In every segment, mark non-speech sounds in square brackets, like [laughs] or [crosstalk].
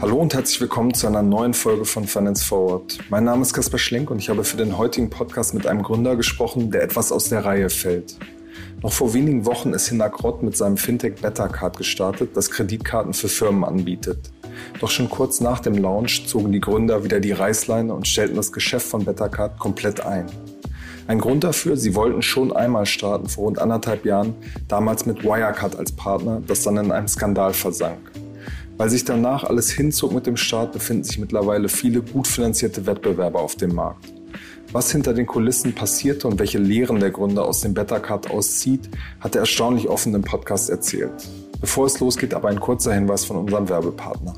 Hallo und herzlich willkommen zu einer neuen Folge von Finance Forward. Mein Name ist Kaspar Schlink und ich habe für den heutigen Podcast mit einem Gründer gesprochen, der etwas aus der Reihe fällt. Noch vor wenigen Wochen ist Hinak Rott mit seinem Fintech Bettercard gestartet, das Kreditkarten für Firmen anbietet. Doch schon kurz nach dem Launch zogen die Gründer wieder die Reißleine und stellten das Geschäft von Bettercard komplett ein. Ein Grund dafür, sie wollten schon einmal starten vor rund anderthalb Jahren, damals mit Wirecard als Partner, das dann in einem Skandal versank. Weil sich danach alles hinzog mit dem Start, befinden sich mittlerweile viele gut finanzierte Wettbewerber auf dem Markt. Was hinter den Kulissen passierte und welche Lehren der Gründer aus dem Bettercard auszieht, hat er erstaunlich offen im Podcast erzählt. Bevor es losgeht, aber ein kurzer Hinweis von unserem Werbepartner.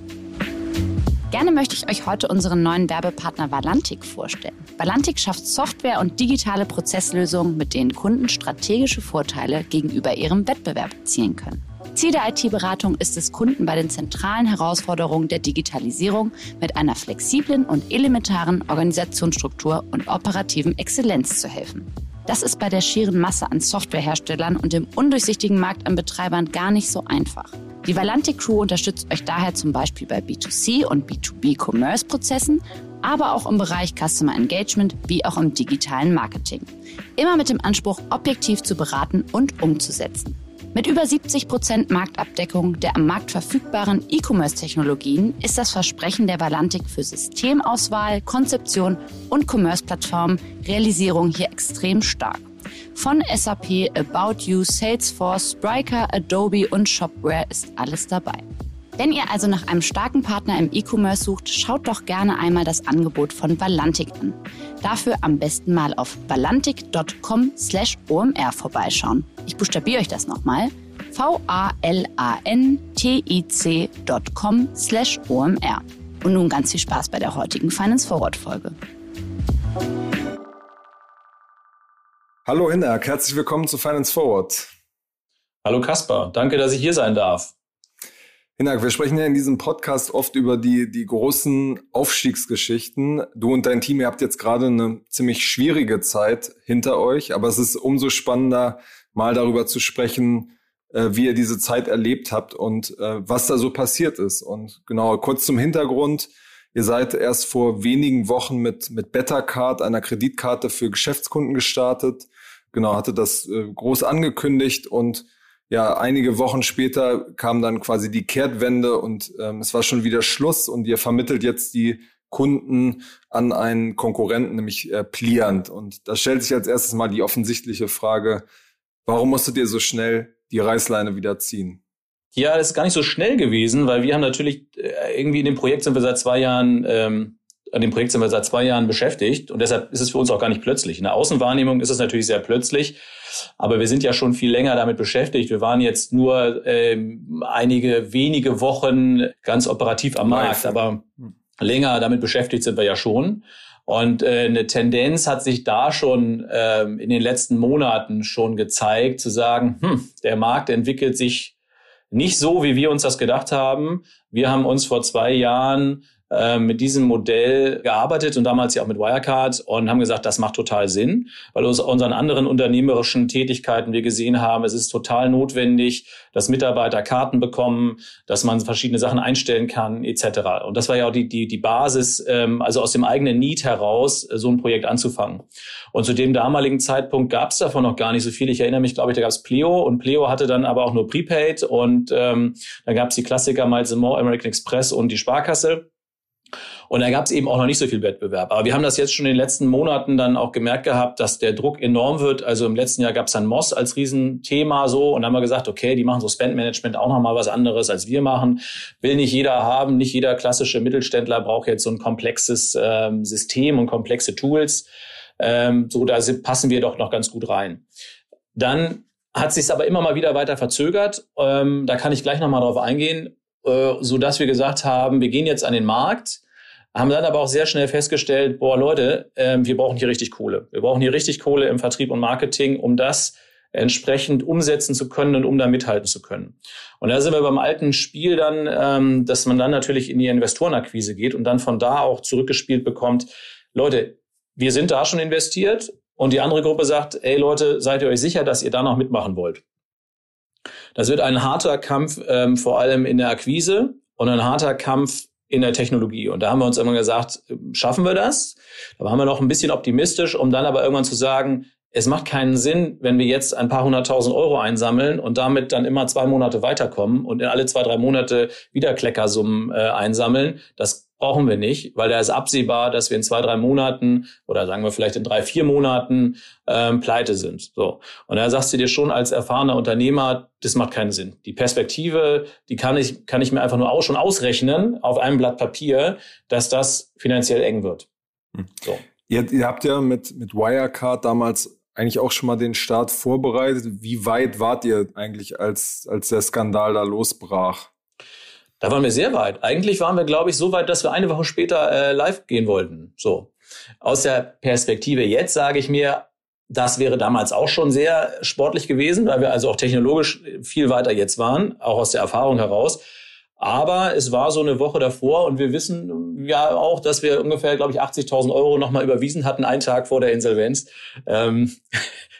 Gerne möchte ich euch heute unseren neuen Werbepartner Valantik vorstellen. Valantik schafft Software und digitale Prozesslösungen, mit denen Kunden strategische Vorteile gegenüber ihrem Wettbewerb erzielen können. Ziel der IT-Beratung ist es, Kunden bei den zentralen Herausforderungen der Digitalisierung mit einer flexiblen und elementaren Organisationsstruktur und operativen Exzellenz zu helfen. Das ist bei der schieren Masse an Softwareherstellern und dem undurchsichtigen Markt an Betreibern gar nicht so einfach. Die Valantic Crew unterstützt euch daher zum Beispiel bei B2C und B2B-Commerce-Prozessen, aber auch im Bereich Customer Engagement wie auch im digitalen Marketing. Immer mit dem Anspruch, objektiv zu beraten und umzusetzen. Mit über 70 Prozent Marktabdeckung der am Markt verfügbaren E-Commerce-Technologien ist das Versprechen der Valantik für Systemauswahl, Konzeption und Commerce-Plattform Realisierung hier extrem stark. Von SAP, About You, Salesforce, Spryker, Adobe und Shopware ist alles dabei. Wenn ihr also nach einem starken Partner im E-Commerce sucht, schaut doch gerne einmal das Angebot von Valantik an. Dafür am besten mal auf valantik.com/omr vorbeischauen. Ich buchstabiere euch das nochmal. V-A-L-A-N-T-I-C.com/omr. Und nun ganz viel Spaß bei der heutigen Finance Forward Folge. Hallo Hinak, herzlich willkommen zu Finance Forward. Hallo Kaspar, danke, dass ich hier sein darf. Hinak, wir sprechen ja in diesem Podcast oft über die, die großen Aufstiegsgeschichten. Du und dein Team, ihr habt jetzt gerade eine ziemlich schwierige Zeit hinter euch, aber es ist umso spannender, mal darüber zu sprechen, äh, wie ihr diese Zeit erlebt habt und äh, was da so passiert ist. Und genau, kurz zum Hintergrund. Ihr seid erst vor wenigen Wochen mit, mit Bettercard, einer Kreditkarte für Geschäftskunden gestartet. Genau, hatte das äh, groß angekündigt und ja, einige Wochen später kam dann quasi die Kehrtwende und ähm, es war schon wieder Schluss und ihr vermittelt jetzt die Kunden an einen Konkurrenten, nämlich äh, Pliant. Und da stellt sich als erstes mal die offensichtliche Frage, warum musstet ihr so schnell die Reißleine wieder ziehen? Ja, das ist gar nicht so schnell gewesen, weil wir haben natürlich äh, irgendwie in dem Projekt sind wir seit zwei Jahren ähm, an dem Projekt sind wir seit zwei Jahren beschäftigt und deshalb ist es für uns auch gar nicht plötzlich. In der Außenwahrnehmung ist es natürlich sehr plötzlich, aber wir sind ja schon viel länger damit beschäftigt. Wir waren jetzt nur ähm, einige wenige Wochen ganz operativ am Markt, aber länger damit beschäftigt sind wir ja schon. Und äh, eine Tendenz hat sich da schon ähm, in den letzten Monaten schon gezeigt, zu sagen, hm, der Markt entwickelt sich nicht so, wie wir uns das gedacht haben. Wir haben uns vor zwei Jahren äh, mit diesem Modell gearbeitet und damals ja auch mit Wirecard und haben gesagt, das macht total Sinn, weil aus unseren anderen unternehmerischen Tätigkeiten wir gesehen haben, es ist total notwendig, dass Mitarbeiter Karten bekommen, dass man verschiedene Sachen einstellen kann etc. Und das war ja auch die, die, die Basis, ähm, also aus dem eigenen Need heraus, äh, so ein Projekt anzufangen. Und zu dem damaligen Zeitpunkt gab es davon noch gar nicht so viel. Ich erinnere mich, glaube ich, da gab es Pleo und Pleo hatte dann aber auch nur Prepaid und ähm, dann gab es die Klassiker Malzemont, American Express und die Sparkasse. Und da gab es eben auch noch nicht so viel Wettbewerb. Aber wir haben das jetzt schon in den letzten Monaten dann auch gemerkt gehabt, dass der Druck enorm wird. Also im letzten Jahr gab es dann Moss als Riesenthema so und dann haben wir gesagt, okay, die machen so Spendmanagement auch nochmal was anderes, als wir machen. Will nicht jeder haben, nicht jeder klassische Mittelständler braucht jetzt so ein komplexes ähm, System und komplexe Tools. Ähm, so, da passen wir doch noch ganz gut rein. Dann hat sich aber immer mal wieder weiter verzögert. Ähm, da kann ich gleich nochmal drauf eingehen, äh, so wir gesagt haben, wir gehen jetzt an den Markt haben dann aber auch sehr schnell festgestellt, boah Leute, äh, wir brauchen hier richtig Kohle. Wir brauchen hier richtig Kohle im Vertrieb und Marketing, um das entsprechend umsetzen zu können und um da mithalten zu können. Und da sind wir beim alten Spiel dann, ähm, dass man dann natürlich in die Investorenakquise geht und dann von da auch zurückgespielt bekommt, Leute, wir sind da schon investiert und die andere Gruppe sagt, ey Leute, seid ihr euch sicher, dass ihr da noch mitmachen wollt? Das wird ein harter Kampf, ähm, vor allem in der Akquise und ein harter Kampf in der Technologie. Und da haben wir uns immer gesagt, schaffen wir das? Da waren wir noch ein bisschen optimistisch, um dann aber irgendwann zu sagen, es macht keinen Sinn, wenn wir jetzt ein paar hunderttausend Euro einsammeln und damit dann immer zwei Monate weiterkommen und in alle zwei, drei Monate wieder Kleckersummen äh, einsammeln. Das brauchen wir nicht, weil da ist absehbar, dass wir in zwei, drei Monaten oder sagen wir vielleicht in drei, vier Monaten ähm, pleite sind. So. Und da sagst du dir schon als erfahrener Unternehmer, das macht keinen Sinn. Die Perspektive, die kann ich, kann ich mir einfach nur auch schon ausrechnen auf einem Blatt Papier, dass das finanziell eng wird. Hm. So. Ihr, ihr habt ja mit, mit Wirecard damals eigentlich auch schon mal den Start vorbereitet. Wie weit wart ihr eigentlich, als, als der Skandal da losbrach? Da waren wir sehr weit. Eigentlich waren wir, glaube ich, so weit, dass wir eine Woche später äh, live gehen wollten. So. Aus der Perspektive jetzt sage ich mir, das wäre damals auch schon sehr sportlich gewesen, weil wir also auch technologisch viel weiter jetzt waren, auch aus der Erfahrung heraus. Aber es war so eine Woche davor und wir wissen ja auch, dass wir ungefähr, glaube ich, 80.000 Euro nochmal überwiesen hatten, einen Tag vor der Insolvenz. Ähm,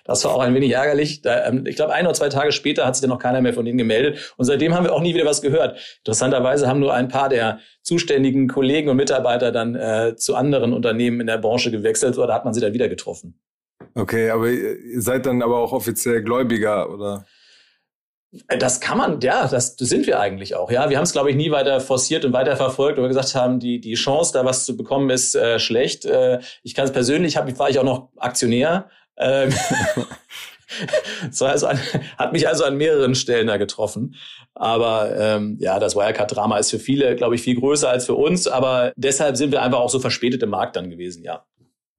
das war auch ein wenig ärgerlich. Da, ähm, ich glaube, ein oder zwei Tage später hat sich dann noch keiner mehr von denen gemeldet. Und seitdem haben wir auch nie wieder was gehört. Interessanterweise haben nur ein paar der zuständigen Kollegen und Mitarbeiter dann äh, zu anderen Unternehmen in der Branche gewechselt. Oder hat man sie dann wieder getroffen. Okay, aber ihr seid dann aber auch offiziell Gläubiger, oder? Das kann man, ja, das sind wir eigentlich auch. Ja, wir haben es, glaube ich, nie weiter forciert und weiter verfolgt, weil wir gesagt haben, die die Chance, da was zu bekommen, ist äh, schlecht. Äh, ich kann es persönlich, hab, war ich auch noch Aktionär. Ähm, [laughs] das also an, hat mich also an mehreren Stellen da getroffen. Aber ähm, ja, das Wirecard-Drama ist für viele, glaube ich, viel größer als für uns. Aber deshalb sind wir einfach auch so verspätet im Markt dann gewesen, ja.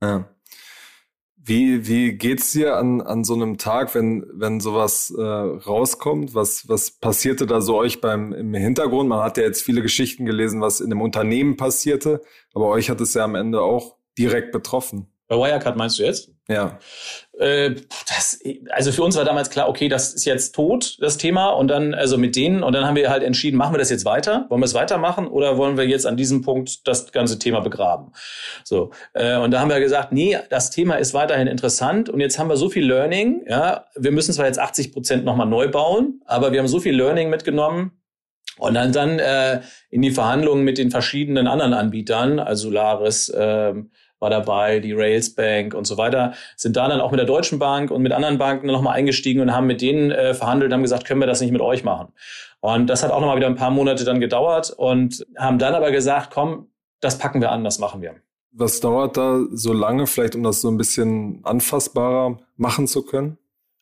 Ja. Wie, wie geht's dir an, an so einem Tag, wenn, wenn sowas äh, rauskommt? Was, was passierte da so euch beim im Hintergrund? Man hat ja jetzt viele Geschichten gelesen, was in dem Unternehmen passierte, aber euch hat es ja am Ende auch direkt betroffen. Bei Wirecard meinst du jetzt? Ja. Äh, das, also für uns war damals klar, okay, das ist jetzt tot, das Thema. Und dann, also mit denen, und dann haben wir halt entschieden, machen wir das jetzt weiter? Wollen wir es weitermachen oder wollen wir jetzt an diesem Punkt das ganze Thema begraben? So. Äh, und da haben wir gesagt, nee, das Thema ist weiterhin interessant und jetzt haben wir so viel Learning, ja, wir müssen zwar jetzt 80 Prozent nochmal neu bauen, aber wir haben so viel Learning mitgenommen, und dann, dann äh, in die Verhandlungen mit den verschiedenen anderen Anbietern, also Solaris, ähm, war dabei, die Rails Bank und so weiter, sind da dann auch mit der Deutschen Bank und mit anderen Banken nochmal eingestiegen und haben mit denen äh, verhandelt, haben gesagt, können wir das nicht mit euch machen? Und das hat auch nochmal wieder ein paar Monate dann gedauert und haben dann aber gesagt, komm, das packen wir an, das machen wir. Was dauert da so lange, vielleicht um das so ein bisschen anfassbarer machen zu können?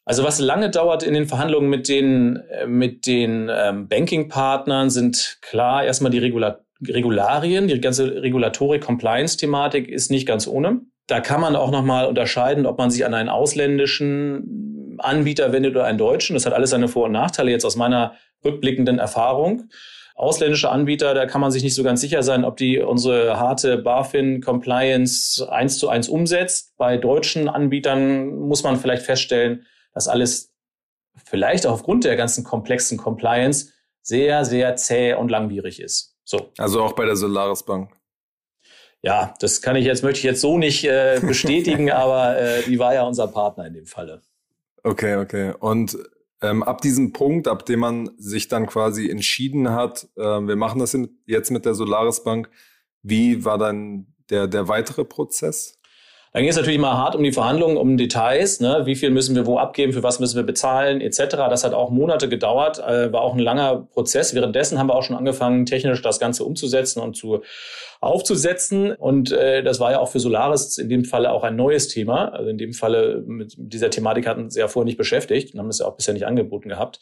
Also was lange dauert in den Verhandlungen mit den, äh, mit den ähm, Banking-Partnern sind klar erstmal die Regulatoren Regularien, die ganze Regulatorik-Compliance-Thematik ist nicht ganz ohne. Da kann man auch nochmal unterscheiden, ob man sich an einen ausländischen Anbieter wendet oder einen deutschen. Das hat alles seine Vor- und Nachteile jetzt aus meiner rückblickenden Erfahrung. Ausländische Anbieter, da kann man sich nicht so ganz sicher sein, ob die unsere harte BaFin-Compliance eins zu eins umsetzt. Bei deutschen Anbietern muss man vielleicht feststellen, dass alles vielleicht auch aufgrund der ganzen komplexen Compliance sehr, sehr zäh und langwierig ist. So. Also auch bei der Solaris Bank. Ja, das kann ich jetzt, möchte ich jetzt so nicht äh, [laughs] bestätigen, aber äh, die war ja unser Partner in dem Falle. Okay, okay. Und ähm, ab diesem Punkt, ab dem man sich dann quasi entschieden hat, äh, wir machen das jetzt mit der Solaris Bank, wie war dann der, der weitere Prozess? Dann ging es natürlich mal hart um die Verhandlungen, um Details, ne? wie viel müssen wir wo abgeben, für was müssen wir bezahlen, etc. Das hat auch Monate gedauert, äh, war auch ein langer Prozess. Währenddessen haben wir auch schon angefangen, technisch das Ganze umzusetzen und zu aufzusetzen. Und äh, das war ja auch für Solaris in dem Falle auch ein neues Thema. Also in dem Falle mit dieser Thematik hatten sie ja vorher nicht beschäftigt und haben das ja auch bisher nicht angeboten gehabt.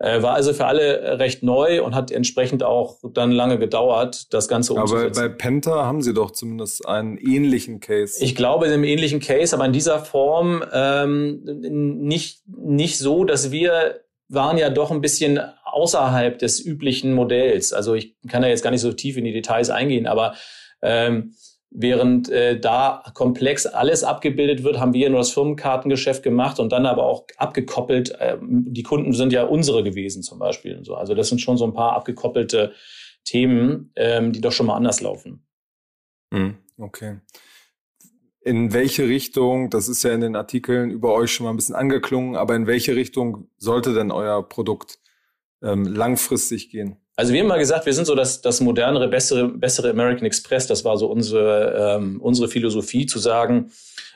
Äh, war also für alle recht neu und hat entsprechend auch dann lange gedauert, das Ganze umzusetzen. Aber bei Penta haben Sie doch zumindest einen ähnlichen Case. Ich glaube, in einem ähnlichen Case, aber in dieser Form ähm, nicht, nicht so, dass wir waren ja doch ein bisschen außerhalb des üblichen Modells. Also ich kann da jetzt gar nicht so tief in die Details eingehen, aber ähm, Während äh, da komplex alles abgebildet wird, haben wir nur das Firmenkartengeschäft gemacht und dann aber auch abgekoppelt. Ähm, die Kunden sind ja unsere gewesen zum Beispiel. Und so. Also das sind schon so ein paar abgekoppelte Themen, ähm, die doch schon mal anders laufen. Hm, okay. in welche Richtung, das ist ja in den Artikeln über euch schon mal ein bisschen angeklungen, aber in welche Richtung sollte denn euer Produkt ähm, langfristig gehen? Also wir haben mal gesagt, wir sind so das, das modernere, bessere, bessere American Express. Das war so unsere, ähm, unsere Philosophie zu sagen,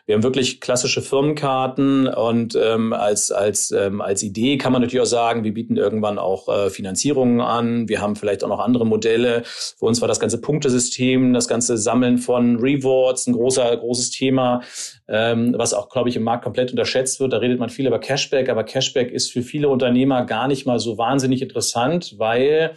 wir haben wirklich klassische Firmenkarten und ähm, als, als, ähm, als Idee kann man natürlich auch sagen, wir bieten irgendwann auch äh, Finanzierungen an. Wir haben vielleicht auch noch andere Modelle. Für uns war das ganze Punktesystem, das ganze Sammeln von Rewards ein großer, großes Thema, ähm, was auch, glaube ich, im Markt komplett unterschätzt wird. Da redet man viel über Cashback, aber Cashback ist für viele Unternehmer gar nicht mal so wahnsinnig interessant, weil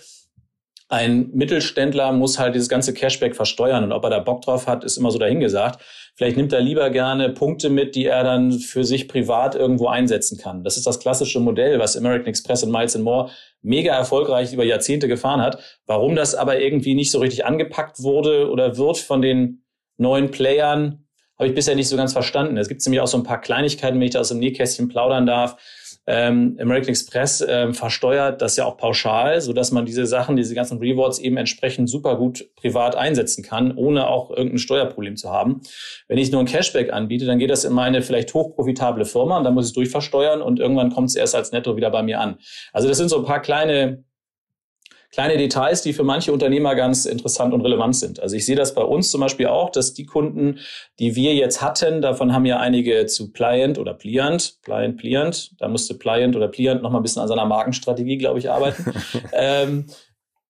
ein Mittelständler muss halt dieses ganze Cashback versteuern und ob er da Bock drauf hat, ist immer so dahingesagt. Vielleicht nimmt er lieber gerne Punkte mit, die er dann für sich privat irgendwo einsetzen kann. Das ist das klassische Modell, was American Express und Miles More mega erfolgreich über Jahrzehnte gefahren hat. Warum das aber irgendwie nicht so richtig angepackt wurde oder wird von den neuen Playern, habe ich bisher nicht so ganz verstanden. Es gibt nämlich auch so ein paar Kleinigkeiten, wenn ich da aus dem Nähkästchen plaudern darf ähm, American Express ähm, versteuert das ja auch pauschal, so dass man diese Sachen, diese ganzen Rewards eben entsprechend super gut privat einsetzen kann, ohne auch irgendein Steuerproblem zu haben. Wenn ich nur ein Cashback anbiete, dann geht das in meine vielleicht hochprofitable Firma und dann muss ich es durchversteuern und irgendwann kommt es erst als Netto wieder bei mir an. Also das sind so ein paar kleine kleine Details, die für manche Unternehmer ganz interessant und relevant sind. Also ich sehe das bei uns zum Beispiel auch, dass die Kunden, die wir jetzt hatten, davon haben ja einige zu Pliant oder Pliant, Pliant, Pliant, da musste Pliant oder Pliant noch mal ein bisschen an seiner Markenstrategie, glaube ich, arbeiten. [laughs] ähm,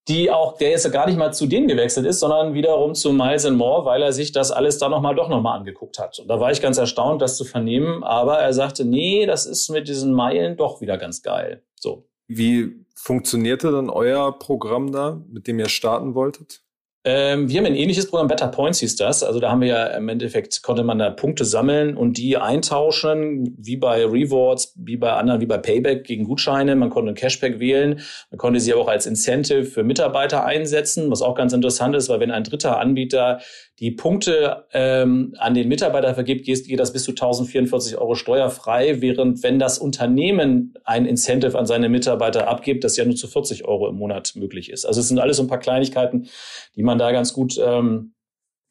die auch, der jetzt gar nicht mal zu denen gewechselt ist, sondern wiederum zu Miles More, weil er sich das alles da nochmal doch nochmal angeguckt hat. Und da war ich ganz erstaunt, das zu vernehmen, aber er sagte, nee, das ist mit diesen Meilen doch wieder ganz geil. So. Wie funktionierte dann euer Programm da, mit dem ihr starten wolltet? Ähm, wir haben ein ähnliches Programm, Better Points hieß das. Also da haben wir ja im Endeffekt, konnte man da Punkte sammeln und die eintauschen, wie bei Rewards, wie bei anderen, wie bei Payback gegen Gutscheine. Man konnte ein Cashback wählen. Man konnte sie auch als Incentive für Mitarbeiter einsetzen, was auch ganz interessant ist, weil wenn ein dritter Anbieter die Punkte ähm, an den Mitarbeiter vergibt, geht, das bis zu 1044 Euro steuerfrei, während wenn das Unternehmen ein Incentive an seine Mitarbeiter abgibt, das ja nur zu 40 Euro im Monat möglich ist. Also es sind alles so ein paar Kleinigkeiten, die man da ganz gut ähm,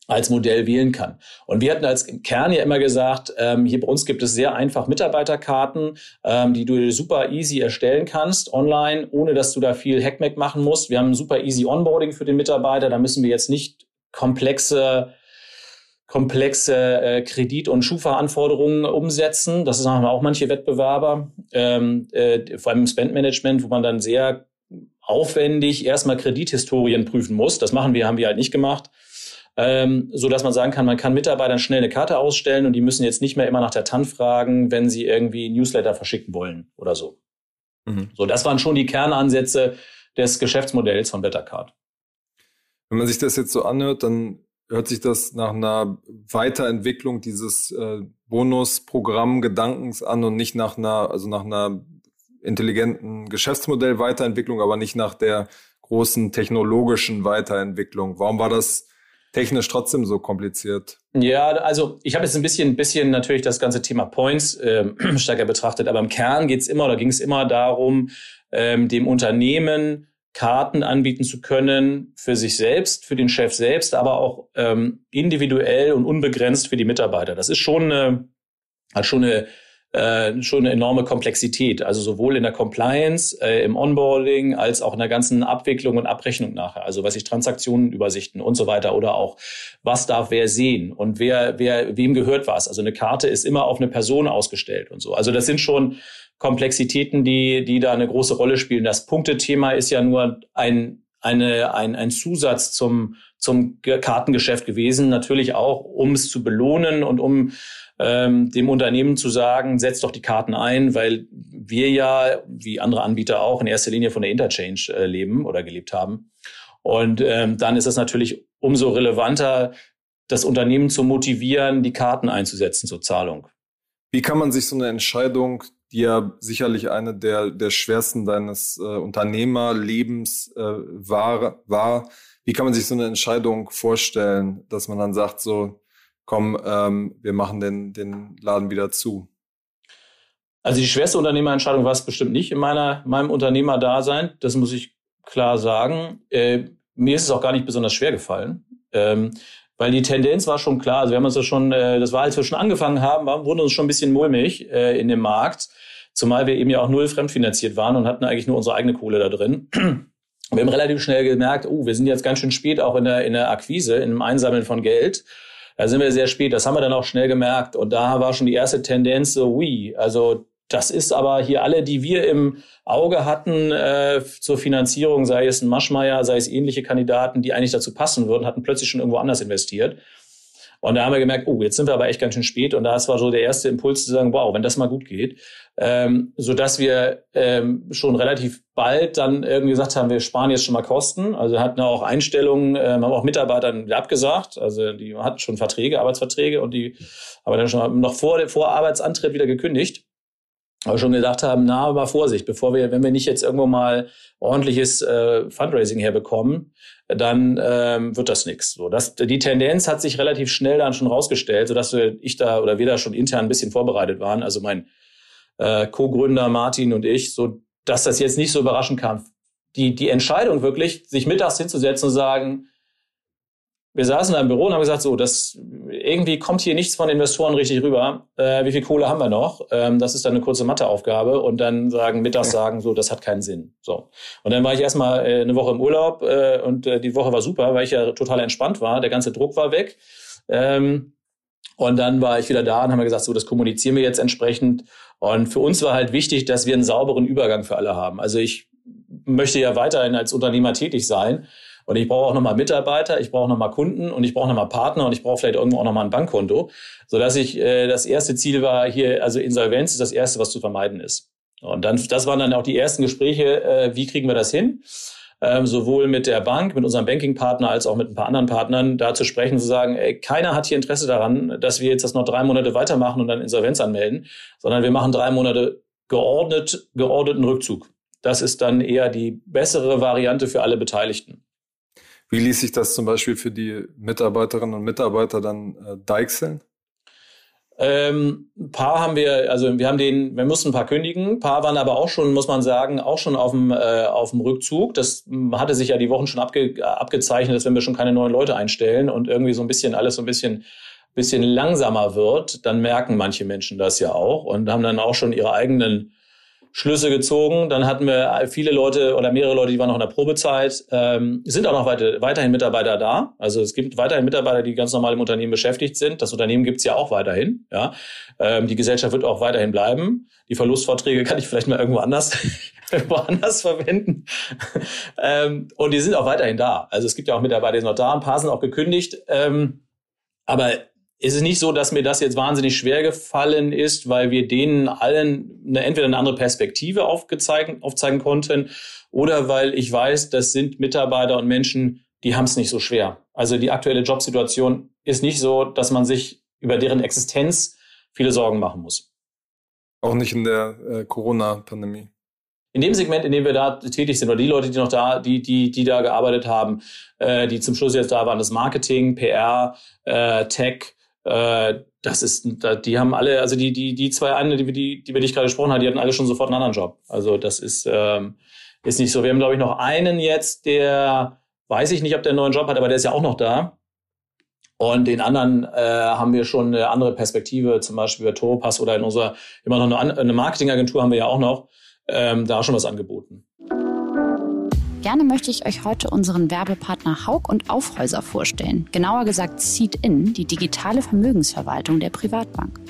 als Modell wählen kann. Und wir hatten als Kern ja immer gesagt, ähm, hier bei uns gibt es sehr einfach Mitarbeiterkarten, ähm, die du super easy erstellen kannst online, ohne dass du da viel Hackmack machen musst. Wir haben ein super easy Onboarding für den Mitarbeiter. Da müssen wir jetzt nicht komplexe komplexe äh, Kredit- und Schufa-Anforderungen umsetzen. Das machen auch manche Wettbewerber, ähm, äh, vor allem im Spendmanagement, wo man dann sehr aufwendig erstmal Kredithistorien prüfen muss. Das machen wir, haben wir halt nicht gemacht. Ähm, so dass man sagen kann, man kann Mitarbeitern schnell eine Karte ausstellen und die müssen jetzt nicht mehr immer nach der TAN fragen, wenn sie irgendwie Newsletter verschicken wollen oder so. Mhm. So, das waren schon die Kernansätze des Geschäftsmodells von Bettercard. Wenn man sich das jetzt so anhört, dann hört sich das nach einer Weiterentwicklung dieses äh, Bonusprogramm-Gedankens an und nicht nach einer, also nach einer intelligenten Geschäftsmodell-Weiterentwicklung, aber nicht nach der großen technologischen Weiterentwicklung. Warum war das technisch trotzdem so kompliziert? Ja, also ich habe jetzt ein bisschen, bisschen natürlich das ganze Thema Points äh, [clears throat] stärker betrachtet, aber im Kern geht's immer oder ging es immer darum, ähm, dem Unternehmen Karten anbieten zu können für sich selbst, für den Chef selbst, aber auch ähm, individuell und unbegrenzt für die Mitarbeiter. Das ist schon eine, hat schon eine äh, schon eine enorme Komplexität. Also sowohl in der Compliance, äh, im Onboarding, als auch in der ganzen Abwicklung und Abrechnung nachher. Also was ich Transaktionen übersichten und so weiter oder auch was darf wer sehen und wer wer wem gehört was. Also eine Karte ist immer auf eine Person ausgestellt und so. Also das sind schon Komplexitäten, die, die da eine große Rolle spielen. Das Punktethema ist ja nur ein, eine, ein, ein Zusatz zum, zum Kartengeschäft gewesen. Natürlich auch, um es zu belohnen und um ähm, dem Unternehmen zu sagen, setzt doch die Karten ein, weil wir ja, wie andere Anbieter auch, in erster Linie von der Interchange äh, leben oder gelebt haben. Und ähm, dann ist es natürlich umso relevanter, das Unternehmen zu motivieren, die Karten einzusetzen zur Zahlung. Wie kann man sich so eine Entscheidung die ja sicherlich eine der, der schwersten deines äh, Unternehmerlebens äh, war, war. Wie kann man sich so eine Entscheidung vorstellen, dass man dann sagt, so, komm, ähm, wir machen den, den Laden wieder zu? Also die schwerste Unternehmerentscheidung war es bestimmt nicht in meiner, meinem Unternehmerdasein. Das muss ich klar sagen. Äh, mir ist es auch gar nicht besonders schwer gefallen. Ähm, weil die Tendenz war schon klar. Also wir haben uns das schon, äh, das war, als wir schon angefangen haben, war, wurden uns schon ein bisschen mulmig äh, in dem Markt. Zumal wir eben ja auch null fremdfinanziert waren und hatten eigentlich nur unsere eigene Kohle da drin. Wir haben relativ schnell gemerkt, oh, wir sind jetzt ganz schön spät auch in der, in der Akquise, im Einsammeln von Geld. Da sind wir sehr spät. Das haben wir dann auch schnell gemerkt. Und da war schon die erste Tendenz so, ui, also das ist aber hier alle, die wir im Auge hatten äh, zur Finanzierung, sei es ein Maschmeyer, sei es ähnliche Kandidaten, die eigentlich dazu passen würden, hatten plötzlich schon irgendwo anders investiert. Und da haben wir gemerkt, oh, jetzt sind wir aber echt ganz schön spät. Und das war so der erste Impuls zu sagen, wow, wenn das mal gut geht. Ähm, so dass wir ähm, schon relativ bald dann irgendwie gesagt haben, wir sparen jetzt schon mal Kosten. Also hatten auch Einstellungen, ähm, haben auch Mitarbeitern abgesagt. Also die hatten schon Verträge, Arbeitsverträge und die aber dann schon noch vor, vor Arbeitsantritt wieder gekündigt aber schon gedacht haben, na, aber Vorsicht, bevor wir, wenn wir nicht jetzt irgendwo mal ordentliches äh, Fundraising herbekommen, dann ähm, wird das nichts. So, das, die Tendenz hat sich relativ schnell dann schon rausgestellt, sodass wir, ich da oder wir da schon intern ein bisschen vorbereitet waren. Also mein äh, Co-Gründer Martin und ich, so dass das jetzt nicht so überraschend kam. Die, die Entscheidung wirklich, sich mittags hinzusetzen und sagen, wir saßen da im Büro und haben gesagt, so, das irgendwie kommt hier nichts von Investoren richtig rüber. Äh, wie viel Kohle haben wir noch? Ähm, das ist dann eine kurze Matheaufgabe und dann sagen, mittags sagen, so, das hat keinen Sinn. So. Und dann war ich erstmal äh, eine Woche im Urlaub äh, und äh, die Woche war super, weil ich ja total entspannt war. Der ganze Druck war weg. Ähm, und dann war ich wieder da und haben wir gesagt, so, das kommunizieren wir jetzt entsprechend. Und für uns war halt wichtig, dass wir einen sauberen Übergang für alle haben. Also ich möchte ja weiterhin als Unternehmer tätig sein. Und ich brauche auch nochmal Mitarbeiter, ich brauche nochmal Kunden und ich brauche nochmal Partner und ich brauche vielleicht irgendwo auch nochmal ein Bankkonto, sodass ich, äh, das erste Ziel war hier, also Insolvenz ist das erste, was zu vermeiden ist. Und dann, das waren dann auch die ersten Gespräche, äh, wie kriegen wir das hin? Ähm, sowohl mit der Bank, mit unserem Bankingpartner als auch mit ein paar anderen Partnern da zu sprechen, zu sagen, ey, keiner hat hier Interesse daran, dass wir jetzt das noch drei Monate weitermachen und dann Insolvenz anmelden, sondern wir machen drei Monate geordnet, geordneten Rückzug. Das ist dann eher die bessere Variante für alle Beteiligten. Wie ließ sich das zum Beispiel für die Mitarbeiterinnen und Mitarbeiter dann äh, deichseln? Ähm, ein paar haben wir, also wir haben den, wir mussten ein paar kündigen. Ein paar waren aber auch schon, muss man sagen, auch schon auf dem, äh, auf dem Rückzug. Das hatte sich ja die Wochen schon abge, abgezeichnet, dass wenn wir schon keine neuen Leute einstellen und irgendwie so ein bisschen alles so ein bisschen, bisschen langsamer wird, dann merken manche Menschen das ja auch und haben dann auch schon ihre eigenen Schlüsse gezogen. Dann hatten wir viele Leute oder mehrere Leute, die waren noch in der Probezeit. Ähm, sind auch noch weiter, weiterhin Mitarbeiter da. Also es gibt weiterhin Mitarbeiter, die ganz normal im Unternehmen beschäftigt sind. Das Unternehmen gibt's ja auch weiterhin. Ja, ähm, Die Gesellschaft wird auch weiterhin bleiben. Die Verlustvorträge kann ich vielleicht mal irgendwo anders, [laughs] irgendwo anders verwenden. [laughs] ähm, und die sind auch weiterhin da. Also es gibt ja auch Mitarbeiter, die sind noch da. Ein paar sind auch gekündigt. Ähm, aber ist es nicht so, dass mir das jetzt wahnsinnig schwer gefallen ist, weil wir denen allen eine, entweder eine andere Perspektive aufgezeigen, aufzeigen konnten oder weil ich weiß, das sind Mitarbeiter und Menschen, die haben es nicht so schwer. Also die aktuelle Jobsituation ist nicht so, dass man sich über deren Existenz viele Sorgen machen muss. Auch nicht in der äh, Corona-Pandemie. In dem Segment, in dem wir da tätig sind, oder die Leute, die noch da, die, die, die da gearbeitet haben, äh, die zum Schluss jetzt da waren, das Marketing, PR, äh, Tech, äh, das ist, die haben alle, also die, die, die zwei einen, die, die, die wir dich gerade gesprochen haben, die hatten alle schon sofort einen anderen Job. Also das ist, ähm, ist nicht so. Wir haben, glaube ich, noch einen jetzt, der weiß ich nicht, ob der einen neuen Job hat, aber der ist ja auch noch da. Und den anderen äh, haben wir schon eine andere Perspektive, zum Beispiel bei Toropass oder in unserer, immer noch eine, eine Marketingagentur haben wir ja auch noch, ähm, da schon was angeboten. Gerne möchte ich euch heute unseren Werbepartner Haug und Aufhäuser vorstellen. Genauer gesagt Seed-In, die digitale Vermögensverwaltung der Privatbank.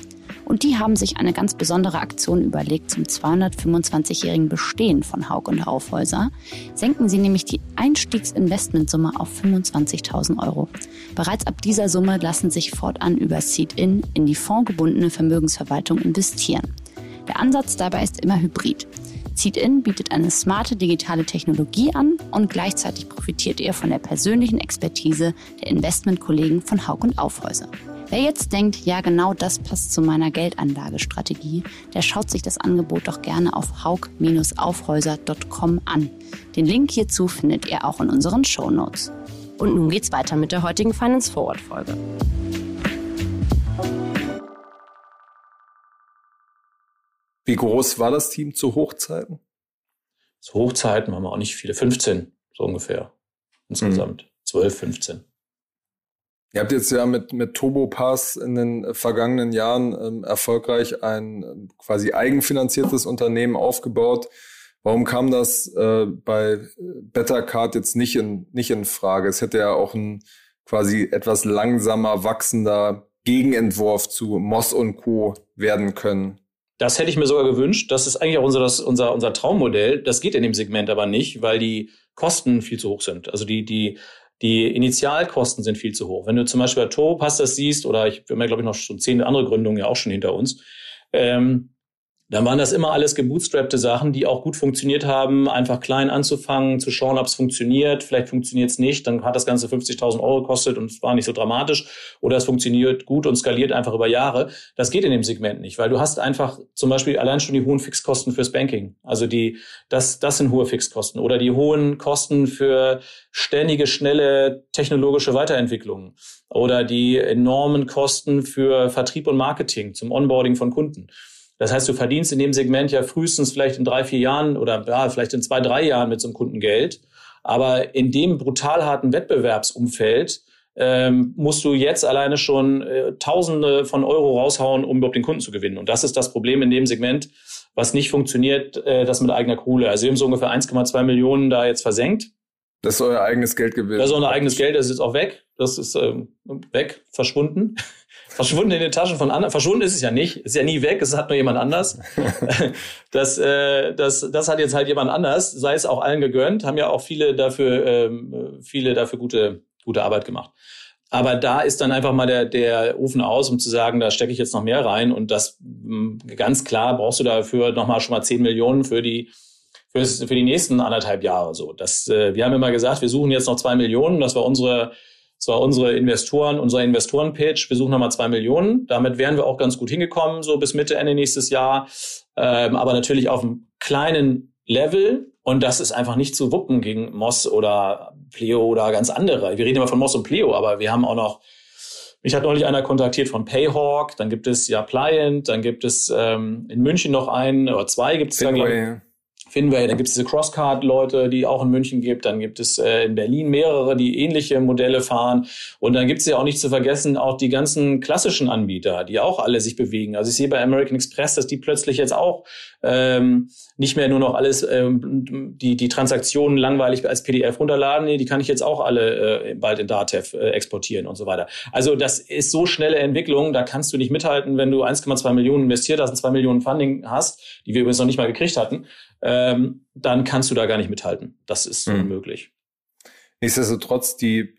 Und die haben sich eine ganz besondere Aktion überlegt zum 225-jährigen Bestehen von Haug und Aufhäuser. Senken sie nämlich die Einstiegsinvestmentsumme auf 25.000 Euro. Bereits ab dieser Summe lassen sich fortan über Seed-In in die fondgebundene Vermögensverwaltung investieren. Der Ansatz dabei ist immer hybrid. Seed-In bietet eine smarte digitale Technologie an und gleichzeitig profitiert ihr von der persönlichen Expertise der Investmentkollegen von Haug und Aufhäuser. Wer jetzt denkt, ja genau das passt zu meiner Geldanlagestrategie, der schaut sich das Angebot doch gerne auf haug-aufhäuser.com an. Den Link hierzu findet ihr auch in unseren Show Notes. Und nun geht's weiter mit der heutigen Finance Forward Folge. Wie groß war das Team zu Hochzeiten? Zu Hochzeiten haben wir auch nicht viele, 15 so ungefähr insgesamt, mhm. 12, 15. Ihr habt jetzt ja mit, mit Turbopass in den vergangenen Jahren ähm, erfolgreich ein ähm, quasi eigenfinanziertes Unternehmen aufgebaut. Warum kam das äh, bei Bettercard jetzt nicht in, nicht in Frage? Es hätte ja auch ein quasi etwas langsamer wachsender Gegenentwurf zu Moss und Co. werden können. Das hätte ich mir sogar gewünscht. Das ist eigentlich auch unser, das, unser, unser Traummodell. Das geht in dem Segment aber nicht, weil die Kosten viel zu hoch sind. Also die, die, die Initialkosten sind viel zu hoch. Wenn du zum Beispiel bei Turbopass das siehst, oder ich, wir haben ja, glaube ich, noch schon zehn andere Gründungen ja auch schon hinter uns, ähm, dann waren das immer alles gebootstrappte Sachen, die auch gut funktioniert haben, einfach klein anzufangen, zu schauen, ob es funktioniert. Vielleicht funktioniert es nicht, dann hat das Ganze 50.000 Euro gekostet und es war nicht so dramatisch. Oder es funktioniert gut und skaliert einfach über Jahre. Das geht in dem Segment nicht, weil du hast einfach zum Beispiel allein schon die hohen Fixkosten fürs Banking. Also die, das, das sind hohe Fixkosten. Oder die hohen Kosten für ständige, schnelle technologische Weiterentwicklungen. Oder die enormen Kosten für Vertrieb und Marketing zum Onboarding von Kunden. Das heißt, du verdienst in dem Segment ja frühestens vielleicht in drei, vier Jahren oder ja, vielleicht in zwei, drei Jahren mit so einem Kunden Geld. Aber in dem brutal harten Wettbewerbsumfeld ähm, musst du jetzt alleine schon äh, Tausende von Euro raushauen, um überhaupt den Kunden zu gewinnen. Und das ist das Problem in dem Segment, was nicht funktioniert, äh, das mit eigener Kohle. Also wir haben so ungefähr 1,2 Millionen da jetzt versenkt. Das ist euer eigenes Geld gewesen. Das ist unser eigenes Geld, das ist jetzt auch weg. Das ist ähm, weg, verschwunden verschwunden in den Taschen von anderen. Verschwunden ist es ja nicht, ist ja nie weg, es hat nur jemand anders. [laughs] das, äh, das, das hat jetzt halt jemand anders, sei es auch allen gegönnt, haben ja auch viele dafür, ähm, viele dafür gute, gute Arbeit gemacht. Aber da ist dann einfach mal der, der Ofen aus, um zu sagen, da stecke ich jetzt noch mehr rein. Und das ganz klar brauchst du dafür nochmal schon mal 10 Millionen für die, für, für die nächsten anderthalb Jahre. So, das, äh, wir haben immer gesagt, wir suchen jetzt noch zwei Millionen. Das war unsere war unsere Investoren, unser Investoren-Pitch. Wir suchen nochmal zwei Millionen. Damit wären wir auch ganz gut hingekommen, so bis Mitte, Ende nächstes Jahr. Ähm, aber natürlich auf einem kleinen Level. Und das ist einfach nicht zu wuppen gegen Moss oder Pleo oder ganz andere. Wir reden immer von Moss und Pleo, aber wir haben auch noch mich hat neulich einer kontaktiert von Payhawk, dann gibt es ja Pliant, dann gibt es ähm, in München noch einen oder zwei gibt es da, Finway, dann gibt es diese Crosscard-Leute, die auch in München gibt, dann gibt es äh, in Berlin mehrere, die ähnliche Modelle fahren und dann gibt es ja auch nicht zu vergessen auch die ganzen klassischen Anbieter, die auch alle sich bewegen. Also ich sehe bei American Express, dass die plötzlich jetzt auch ähm, nicht mehr nur noch alles ähm, die die Transaktionen langweilig als PDF runterladen, nee, die kann ich jetzt auch alle äh, bald in Datev äh, exportieren und so weiter. Also das ist so schnelle Entwicklung, da kannst du nicht mithalten, wenn du 1,2 Millionen investiert hast und 2 Millionen Funding hast, die wir übrigens noch nicht mal gekriegt hatten ähm, dann kannst du da gar nicht mithalten. Das ist mhm. unmöglich. Nichtsdestotrotz, die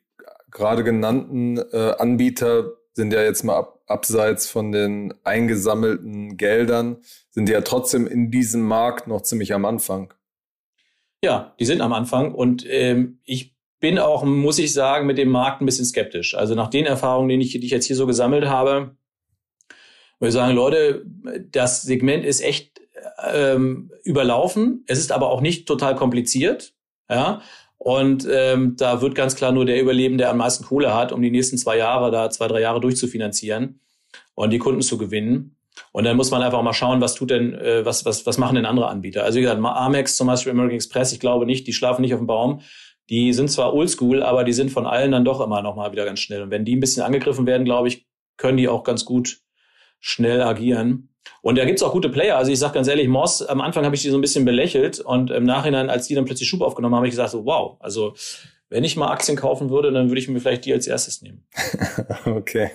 gerade genannten äh, Anbieter sind ja jetzt mal ab, abseits von den eingesammelten Geldern, sind ja trotzdem in diesem Markt noch ziemlich am Anfang. Ja, die sind am Anfang und ähm, ich bin auch, muss ich sagen, mit dem Markt ein bisschen skeptisch. Also nach den Erfahrungen, die ich, die ich jetzt hier so gesammelt habe, würde ich sagen, Leute, das Segment ist echt ähm, überlaufen. Es ist aber auch nicht total kompliziert. Ja. Und ähm, da wird ganz klar nur der überleben, der am meisten Kohle hat, um die nächsten zwei Jahre, da zwei, drei Jahre durchzufinanzieren und die Kunden zu gewinnen. Und dann muss man einfach mal schauen, was tut denn, äh, was, was, was machen denn andere Anbieter? Also wie gesagt, Amex zum Beispiel, American Express, ich glaube nicht, die schlafen nicht auf dem Baum. Die sind zwar oldschool, aber die sind von allen dann doch immer noch mal wieder ganz schnell. Und wenn die ein bisschen angegriffen werden, glaube ich, können die auch ganz gut schnell agieren. Und da gibt's auch gute Player. Also ich sage ganz ehrlich, Moss, am Anfang habe ich die so ein bisschen belächelt und im Nachhinein, als die dann plötzlich Schub aufgenommen haben, habe ich gesagt, so, wow, also wenn ich mal Aktien kaufen würde, dann würde ich mir vielleicht die als erstes nehmen. [laughs] okay,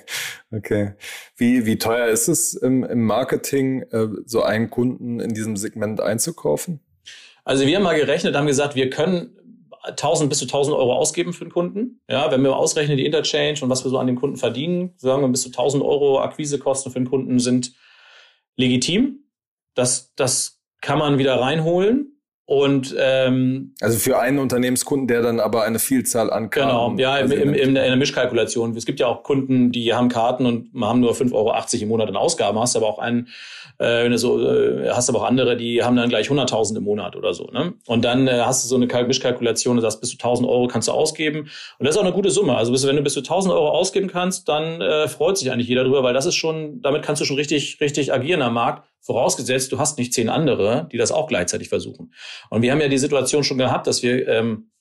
okay. Wie, wie teuer ist es im, im Marketing, äh, so einen Kunden in diesem Segment einzukaufen? Also wir haben mal gerechnet, haben gesagt, wir können 1000 bis zu 1000 Euro ausgeben für den Kunden. Ja, wenn wir ausrechnen die Interchange und was wir so an dem Kunden verdienen, sagen wir bis zu 1000 Euro Akquisekosten für den Kunden sind legitim. Das, das kann man wieder reinholen. Und ähm, also für einen Unternehmenskunden, der dann aber eine Vielzahl an Karten. Genau, ja, im, im, in der Mischkalkulation. Es gibt ja auch Kunden, die haben Karten und haben nur 5,80 Euro im Monat in Ausgaben, hast aber auch einen, äh, wenn du so, äh, hast aber auch andere, die haben dann gleich 100.000 im Monat oder so. Ne? Und dann äh, hast du so eine Mischkalkulation, du sagst, bis zu 1.000 Euro kannst du ausgeben. Und das ist auch eine gute Summe. Also bis, wenn du bis zu 1.000 Euro ausgeben kannst, dann äh, freut sich eigentlich jeder drüber, weil das ist schon, damit kannst du schon richtig, richtig agieren am Markt. Vorausgesetzt, du hast nicht zehn andere, die das auch gleichzeitig versuchen. Und wir haben ja die Situation schon gehabt, dass wir ähm,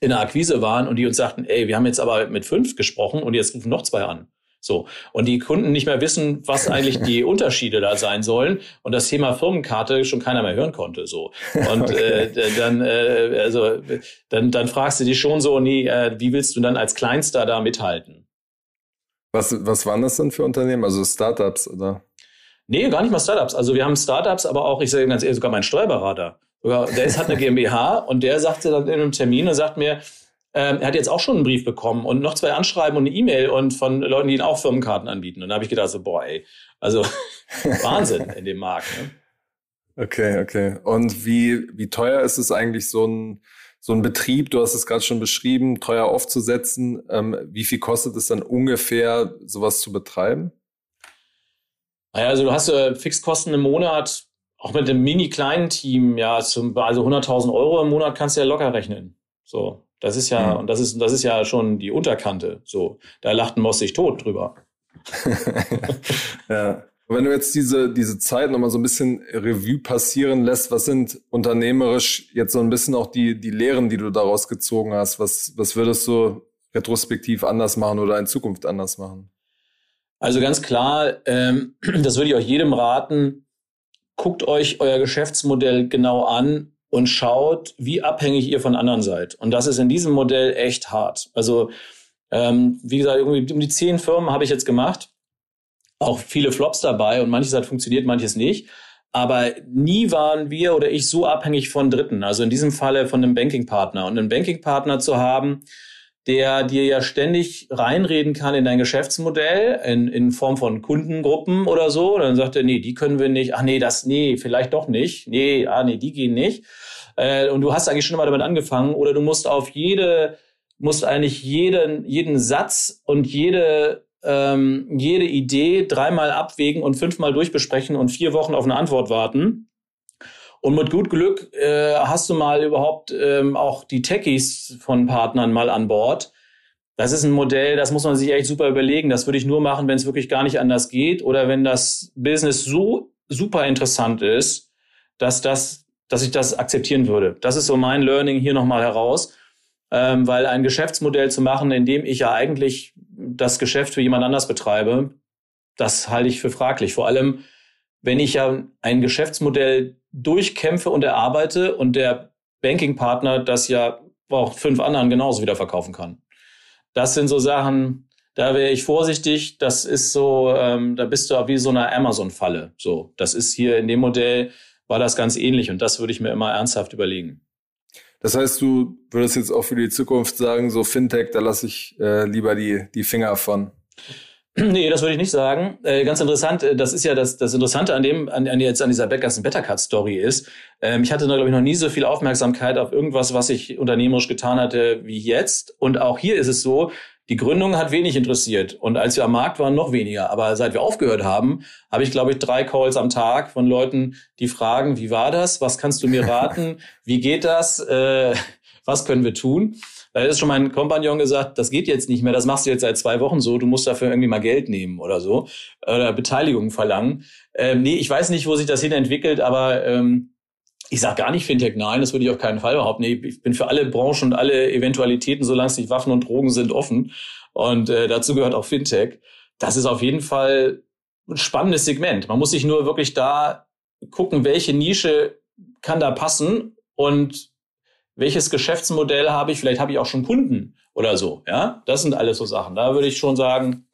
in der Akquise waren und die uns sagten, ey, wir haben jetzt aber mit fünf gesprochen und jetzt rufen noch zwei an. So. Und die Kunden nicht mehr wissen, was eigentlich die [laughs] Unterschiede da sein sollen und das Thema Firmenkarte schon keiner mehr hören konnte. So. Und okay. äh, dann, äh, also, dann, dann fragst du dich schon so, nee, äh, wie willst du dann als Kleinster da mithalten? Was, was waren das denn für Unternehmen? Also Startups oder? Nee, gar nicht mal Startups. Also wir haben Startups, aber auch, ich sage ganz ehrlich, sogar mein Steuerberater. Der ist, hat eine GmbH [laughs] und der sagte dann in einem Termin und sagt mir, ähm, er hat jetzt auch schon einen Brief bekommen und noch zwei Anschreiben und eine E-Mail und von Leuten, die ihn auch Firmenkarten anbieten. Und da habe ich gedacht, so, boah, ey, also [laughs] Wahnsinn in dem Markt. Ne? Okay, okay. Und wie, wie teuer ist es eigentlich, so ein, so ein Betrieb, du hast es gerade schon beschrieben, teuer aufzusetzen? Ähm, wie viel kostet es dann ungefähr, sowas zu betreiben? Naja, also du hast äh, Fixkosten im Monat, auch mit einem mini kleinen Team, ja, zum, also 100.000 Euro im Monat kannst du ja locker rechnen. So. Das ist ja, mhm. und das ist, das ist ja schon die Unterkante. So, da lacht ein Moss sich tot drüber. [laughs] ja. Wenn du jetzt diese, diese Zeit nochmal so ein bisschen Revue passieren lässt, was sind unternehmerisch jetzt so ein bisschen auch die, die Lehren, die du daraus gezogen hast? Was, was würdest du retrospektiv anders machen oder in Zukunft anders machen? Also ganz klar, ähm, [clears throat] das würde ich euch jedem raten, guckt euch euer Geschäftsmodell genau an und schaut, wie abhängig ihr von anderen seid. Und das ist in diesem Modell echt hart. Also, ähm, wie gesagt, irgendwie um die zehn Firmen habe ich jetzt gemacht. Auch viele Flops dabei und manches hat funktioniert, manches nicht. Aber nie waren wir oder ich so abhängig von Dritten. Also in diesem Falle von einem Bankingpartner. Und einen Bankingpartner zu haben, der dir ja ständig reinreden kann in dein Geschäftsmodell in, in Form von Kundengruppen oder so. Und dann sagt er, nee, die können wir nicht. Ach nee, das, nee, vielleicht doch nicht. Nee, ah nee, die gehen nicht. Äh, und du hast eigentlich schon mal damit angefangen oder du musst auf jede, musst eigentlich jeden, jeden Satz und jede ähm, jede Idee dreimal abwägen und fünfmal durchbesprechen und vier Wochen auf eine Antwort warten. Und mit gut Glück äh, hast du mal überhaupt ähm, auch die Techies von Partnern mal an Bord. Das ist ein Modell, das muss man sich echt super überlegen. Das würde ich nur machen, wenn es wirklich gar nicht anders geht oder wenn das Business so super interessant ist, dass das, dass ich das akzeptieren würde. Das ist so mein Learning hier nochmal heraus, ähm, weil ein Geschäftsmodell zu machen, in dem ich ja eigentlich das Geschäft für jemand anders betreibe, das halte ich für fraglich. Vor allem, wenn ich ja ein Geschäftsmodell durchkämpfe und erarbeite und der Bankingpartner das ja auch fünf anderen genauso wieder verkaufen kann. Das sind so Sachen, da wäre ich vorsichtig. Das ist so, ähm, da bist du wie so eine Amazon-Falle. So, das ist hier in dem Modell war das ganz ähnlich und das würde ich mir immer ernsthaft überlegen. Das heißt, du würdest jetzt auch für die Zukunft sagen, so Fintech, da lasse ich äh, lieber die, die Finger von. [clears throat] Nee, das würde ich nicht sagen. Äh, ganz interessant, äh, das ist ja das, das Interessante an dem, an, an jetzt an dieser Backers Better Cut Story ist. Ähm, ich hatte glaube ich, noch nie so viel Aufmerksamkeit auf irgendwas, was ich unternehmerisch getan hatte, wie jetzt. Und auch hier ist es so, die Gründung hat wenig interessiert. Und als wir am Markt waren, noch weniger. Aber seit wir aufgehört haben, habe ich, glaube ich, drei Calls am Tag von Leuten, die fragen, wie war das? Was kannst du mir raten? [laughs] Wie geht das? Äh, was können wir tun? Da ist schon mein Kompagnon gesagt, das geht jetzt nicht mehr, das machst du jetzt seit zwei Wochen so, du musst dafür irgendwie mal Geld nehmen oder so, oder Beteiligung verlangen. Ähm, nee, ich weiß nicht, wo sich das hin entwickelt, aber ähm, ich sage gar nicht Fintech, nein, das würde ich auf keinen Fall behaupten. Nee, ich bin für alle Branchen und alle Eventualitäten, solange es nicht Waffen und Drogen sind, offen. Und äh, dazu gehört auch Fintech. Das ist auf jeden Fall ein spannendes Segment. Man muss sich nur wirklich da gucken, welche Nische kann da passen und welches Geschäftsmodell habe ich, vielleicht habe ich auch schon Kunden oder so. Ja, das sind alles so Sachen. Da würde ich schon sagen,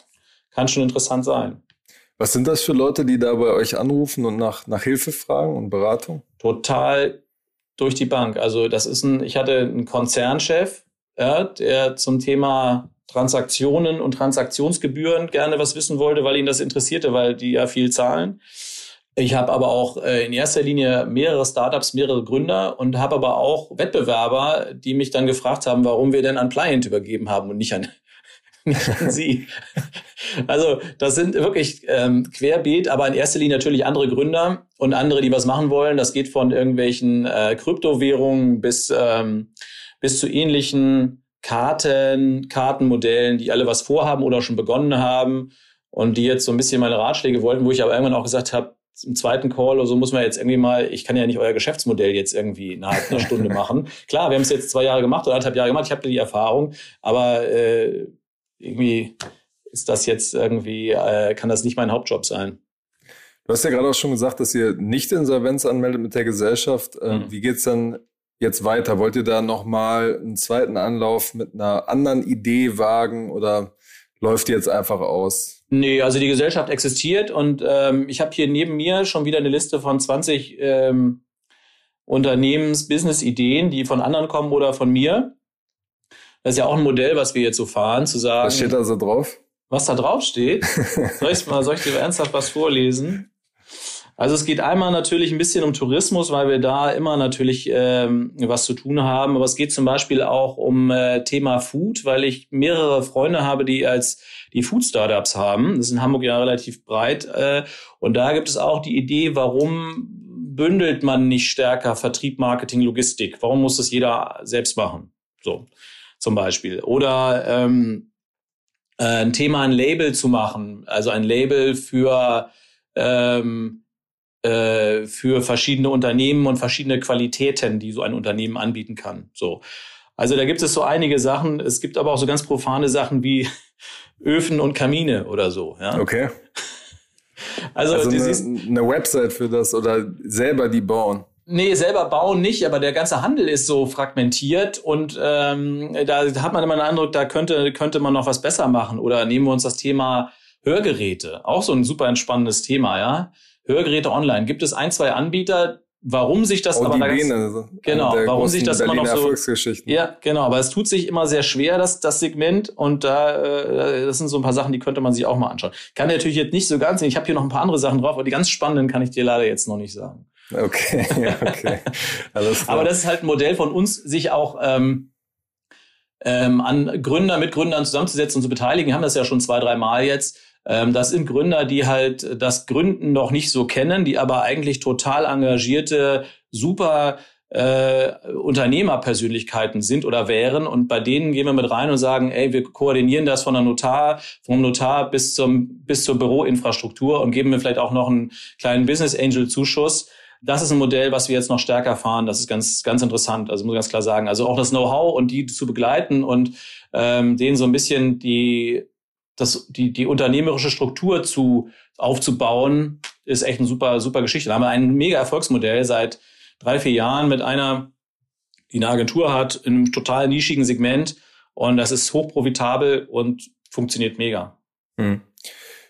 kann schon interessant sein. Was sind das für Leute, die da bei euch anrufen und nach, nach Hilfe fragen und Beratung? Total durch die Bank. Also das ist ein, ich hatte einen Konzernchef, ja, der zum Thema Transaktionen und Transaktionsgebühren gerne was wissen wollte, weil ihn das interessierte, weil die ja viel zahlen. Ich habe aber auch äh, in erster Linie mehrere Startups, mehrere Gründer und habe aber auch Wettbewerber, die mich dann gefragt haben, warum wir denn an Pliant übergeben haben und nicht an, [laughs] nicht an sie. also das sind wirklich ähm, querbeet, aber in erster Linie natürlich andere Gründer und andere, die was machen wollen. Das geht von irgendwelchen äh, Kryptowährungen bis, ähm, bis zu ähnlichen Karten, Kartenmodellen, die alle was vorhaben oder schon begonnen haben und die jetzt so ein bisschen meine Ratschläge wollten, wo ich aber irgendwann auch gesagt habe, im zweiten Call oder so muss man jetzt irgendwie mal, ich kann ja nicht euer Geschäftsmodell jetzt irgendwie innerhalb einer Stunde [laughs] machen. Klar, wir haben es jetzt zwei Jahre gemacht oder anderthalb Jahre gemacht, ich habe die Erfahrung, aber äh, irgendwie ist das jetzt irgendwie, äh, kann das nicht mein Hauptjob sein. Du hast ja gerade auch schon gesagt, dass ihr nicht Insolvenz anmeldet mit der Gesellschaft. Äh, mhm. Wie geht's dann jetzt weiter? Wollt ihr da nochmal einen zweiten Anlauf mit einer anderen Idee wagen oder läuft die jetzt einfach aus? Nee, also die Gesellschaft existiert und ähm, ich habe hier neben mir schon wieder eine Liste von 20 ähm, Unternehmens-Business-Ideen, die von anderen kommen oder von mir. Das ist ja auch ein Modell, was wir jetzt so fahren, zu sagen. Was steht da so drauf? Was da drauf steht? [laughs] soll, ich's mal, soll ich dir ernsthaft was vorlesen? Also es geht einmal natürlich ein bisschen um Tourismus, weil wir da immer natürlich ähm, was zu tun haben. Aber es geht zum Beispiel auch um äh, Thema Food, weil ich mehrere Freunde habe, die als die Food-Startups haben. Das ist in Hamburg ja relativ breit. Äh, und da gibt es auch die Idee, warum bündelt man nicht stärker Vertrieb, Marketing, Logistik? Warum muss das jeder selbst machen? So zum Beispiel. Oder ähm, äh, ein Thema, ein Label zu machen, also ein Label für ähm, äh, für verschiedene Unternehmen und verschiedene Qualitäten, die so ein Unternehmen anbieten kann. So. Also da gibt es so einige Sachen. Es gibt aber auch so ganz profane Sachen wie [laughs] Öfen und Kamine oder so. Ja? Okay. [laughs] Also, also eine, eine Website für das oder selber die bauen. Nee, selber bauen nicht, aber der ganze Handel ist so fragmentiert und ähm, da hat man immer den Eindruck, da könnte, könnte man noch was besser machen. Oder nehmen wir uns das Thema Hörgeräte, auch so ein super entspannendes Thema, ja. Hörgeräte online. Gibt es ein, zwei Anbieter, warum sich das oh, aber da ganz, also genau, warum sich das Berliner immer noch so Ja, genau, aber es tut sich immer sehr schwer das das Segment und da äh, das sind so ein paar Sachen, die könnte man sich auch mal anschauen. Kann natürlich jetzt nicht so ganz sehen. Ich habe hier noch ein paar andere Sachen drauf, aber die ganz spannenden kann ich dir leider jetzt noch nicht sagen. Okay, [laughs] okay. Alles klar. aber das ist halt ein Modell von uns, sich auch ähm, ähm, an Gründer mit Gründern zusammenzusetzen und zu beteiligen. Wir haben das ja schon zwei, drei Mal jetzt das sind Gründer, die halt das Gründen noch nicht so kennen, die aber eigentlich total engagierte, super äh, Unternehmerpersönlichkeiten sind oder wären und bei denen gehen wir mit rein und sagen, ey, wir koordinieren das von der Notar, vom Notar bis zum bis zur Büroinfrastruktur und geben mir vielleicht auch noch einen kleinen Business Angel Zuschuss. Das ist ein Modell, was wir jetzt noch stärker fahren. Das ist ganz ganz interessant. Also muss ich ganz klar sagen. Also auch das Know-how und die zu begleiten und ähm, denen so ein bisschen die das, die, die unternehmerische Struktur zu, aufzubauen, ist echt eine super, super Geschichte. Da haben wir ein mega Erfolgsmodell seit drei, vier Jahren mit einer, die eine Agentur hat, in einem total nischigen Segment. Und das ist hochprofitabel und funktioniert mega. Hm.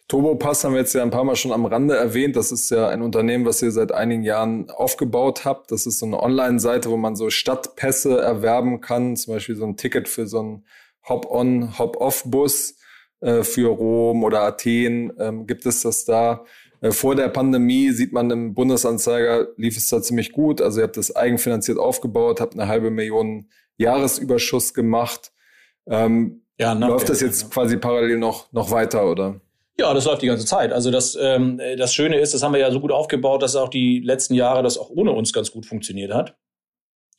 Turbo Pass haben wir jetzt ja ein paar Mal schon am Rande erwähnt. Das ist ja ein Unternehmen, was ihr seit einigen Jahren aufgebaut habt. Das ist so eine Online-Seite, wo man so Stadtpässe erwerben kann. Zum Beispiel so ein Ticket für so einen Hop-on, Hop-off-Bus äh, für Rom oder Athen ähm, gibt es das da. Äh, vor der Pandemie sieht man im Bundesanzeiger, lief es da ziemlich gut. Also ihr habt das eigenfinanziert aufgebaut, habt eine halbe Million Jahresüberschuss gemacht. Ähm, ja, läuft das jetzt quasi parallel noch, noch weiter, oder? Ja, das läuft die ganze Zeit. Also das, ähm, das Schöne ist, das haben wir ja so gut aufgebaut, dass auch die letzten Jahre das auch ohne uns ganz gut funktioniert hat.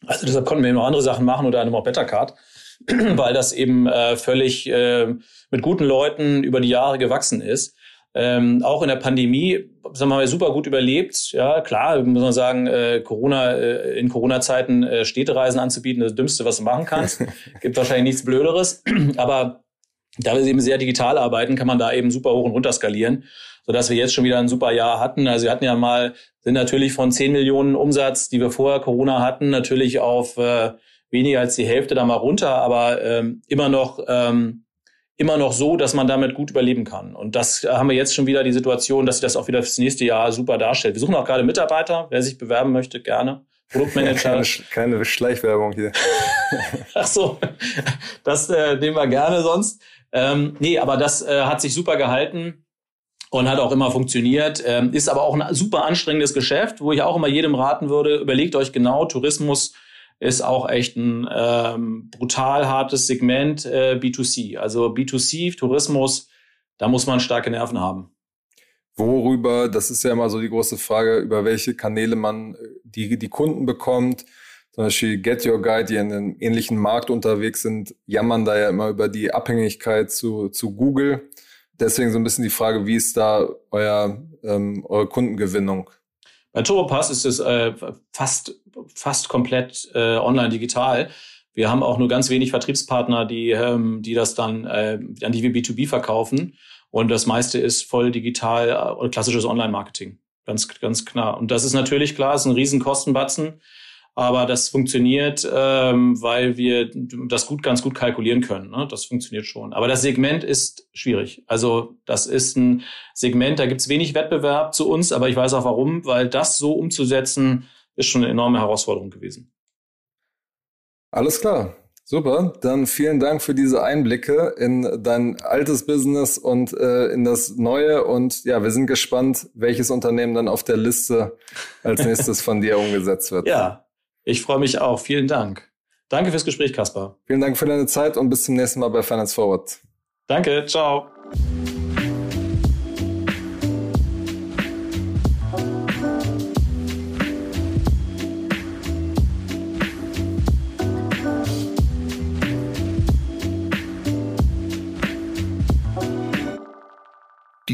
Also deshalb konnten wir eben noch andere Sachen machen oder einem auch Bettercard. [clears throat] weil das eben äh, völlig äh, mit guten Leuten über die Jahre gewachsen ist. Ähm, auch in der Pandemie, sagen wir mal, super gut überlebt. Ja, klar, muss man sagen, äh, Corona, äh, in Corona-Zeiten äh, Städtereisen anzubieten, das Dümmste, was du machen kannst. [laughs] Gibt wahrscheinlich nichts Blöderes. [clears throat] Aber da wir eben sehr digital arbeiten, kann man da eben super hoch und runter skalieren, sodass wir jetzt schon wieder ein super Jahr hatten. Also wir hatten ja mal, sind natürlich von 10 Millionen Umsatz, die wir vorher Corona hatten, natürlich auf äh, weniger als die Hälfte da mal runter, aber ähm, immer noch ähm, immer noch so, dass man damit gut überleben kann. Und das haben wir jetzt schon wieder die Situation, dass sich das auch wieder fürs nächste Jahr super darstellt. Wir suchen auch gerade Mitarbeiter, wer sich bewerben möchte, gerne. Produktmanager. keine, keine Schleichwerbung hier. [laughs] Ach so, das äh, nehmen wir gerne sonst. Ähm, nee, aber das äh, hat sich super gehalten und hat auch immer funktioniert. Ähm, ist aber auch ein super anstrengendes Geschäft, wo ich auch immer jedem raten würde, überlegt euch genau, Tourismus ist auch echt ein ähm, brutal hartes Segment äh, B2C. Also B2C, Tourismus, da muss man starke Nerven haben. Worüber, das ist ja immer so die große Frage, über welche Kanäle man äh, die, die Kunden bekommt. Zum Beispiel Get Your Guide, die in einem ähnlichen Markt unterwegs sind, jammern da ja immer über die Abhängigkeit zu, zu Google. deswegen so ein bisschen die Frage, wie ist da euer, ähm, eure Kundengewinnung? Bei Turbopass ist es äh, fast, fast komplett äh, online digital. Wir haben auch nur ganz wenig Vertriebspartner, die, ähm, die das dann, äh, an die wir B2B verkaufen. Und das meiste ist voll digital äh, klassisches Online-Marketing. Ganz, ganz klar. Und das ist natürlich klar, ist ein riesen Kostenbatzen. Aber das funktioniert, ähm, weil wir das gut, ganz gut kalkulieren können. Ne? Das funktioniert schon. Aber das Segment ist schwierig. Also das ist ein Segment, da gibt es wenig Wettbewerb zu uns, aber ich weiß auch warum, weil das so umzusetzen, ist schon eine enorme Herausforderung gewesen. Alles klar. Super, dann vielen Dank für diese Einblicke in dein altes Business und äh, in das neue. Und ja, wir sind gespannt, welches Unternehmen dann auf der Liste als [laughs] nächstes von dir umgesetzt wird. Ja, ich freue mich auch. Vielen Dank. Danke fürs Gespräch, Kaspar. Vielen Dank für deine Zeit und bis zum nächsten Mal bei Finance Forward. Danke, ciao.